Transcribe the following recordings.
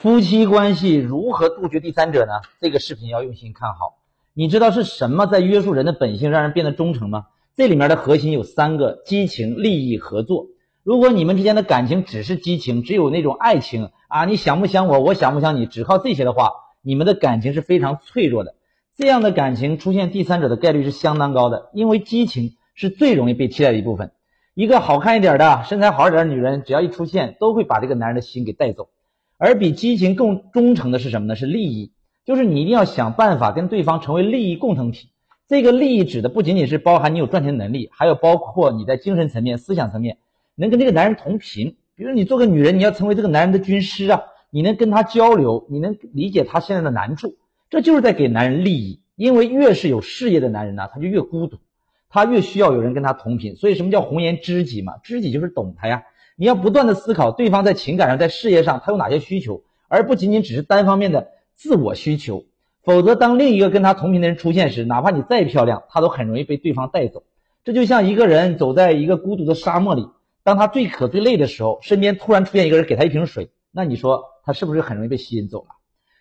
夫妻关系如何杜绝第三者呢？这个视频要用心看好。你知道是什么在约束人的本性，让人变得忠诚吗？这里面的核心有三个：激情、利益、合作。如果你们之间的感情只是激情，只有那种爱情啊，你想不想我，我想不想你，只靠这些的话，你们的感情是非常脆弱的。这样的感情出现第三者的概率是相当高的，因为激情是最容易被替代的一部分。一个好看一点的、身材好一点的女人，只要一出现，都会把这个男人的心给带走。而比激情更忠诚的是什么呢？是利益，就是你一定要想办法跟对方成为利益共同体。这个利益指的不仅仅是包含你有赚钱能力，还有包括你在精神层面、思想层面能跟这个男人同频。比如你做个女人，你要成为这个男人的军师啊，你能跟他交流，你能理解他现在的难处，这就是在给男人利益。因为越是有事业的男人呢，他就越孤独，他越需要有人跟他同频。所以什么叫红颜知己嘛？知己就是懂他呀。你要不断的思考对方在情感上、在事业上他有哪些需求，而不仅仅只是单方面的自我需求。否则，当另一个跟他同频的人出现时，哪怕你再漂亮，他都很容易被对方带走。这就像一个人走在一个孤独的沙漠里，当他最渴最累的时候，身边突然出现一个人给他一瓶水，那你说他是不是很容易被吸引走了？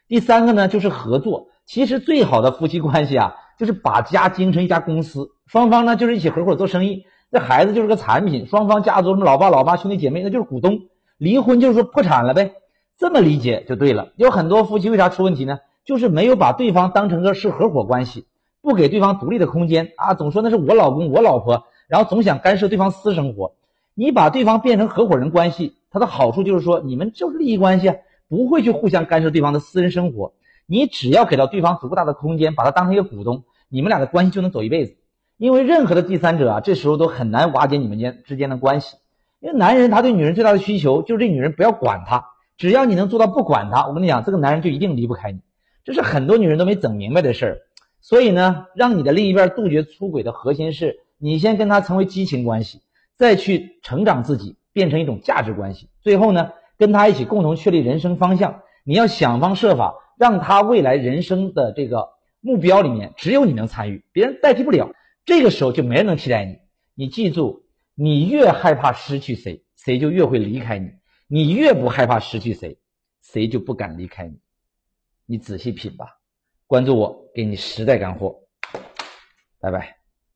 第三个呢，就是合作。其实最好的夫妻关系啊，就是把家经营成一家公司，双方呢就是一起合伙做生意。这孩子就是个产品，双方家族什么老爸老妈兄弟姐妹，那就是股东。离婚就是说破产了呗，这么理解就对了。有很多夫妻为啥出问题呢？就是没有把对方当成个是合伙关系，不给对方独立的空间啊，总说那是我老公我老婆，然后总想干涉对方私生活。你把对方变成合伙人关系，它的好处就是说你们就是利益关系啊，不会去互相干涉对方的私人生活。你只要给到对方足够大的空间，把他当成一个股东，你们俩的关系就能走一辈子。因为任何的第三者啊，这时候都很难瓦解你们间之间的关系。因为男人他对女人最大的需求就是这女人不要管他，只要你能做到不管他，我跟你讲，这个男人就一定离不开你。这是很多女人都没整明白的事儿。所以呢，让你的另一半杜绝出轨的核心是你先跟他成为激情关系，再去成长自己，变成一种价值关系，最后呢，跟他一起共同确立人生方向。你要想方设法让他未来人生的这个目标里面只有你能参与，别人代替不了。这个时候就没人能替代你。你记住，你越害怕失去谁，谁就越会离开你；你越不害怕失去谁，谁就不敢离开你。你仔细品吧。关注我，给你实在干货。拜拜。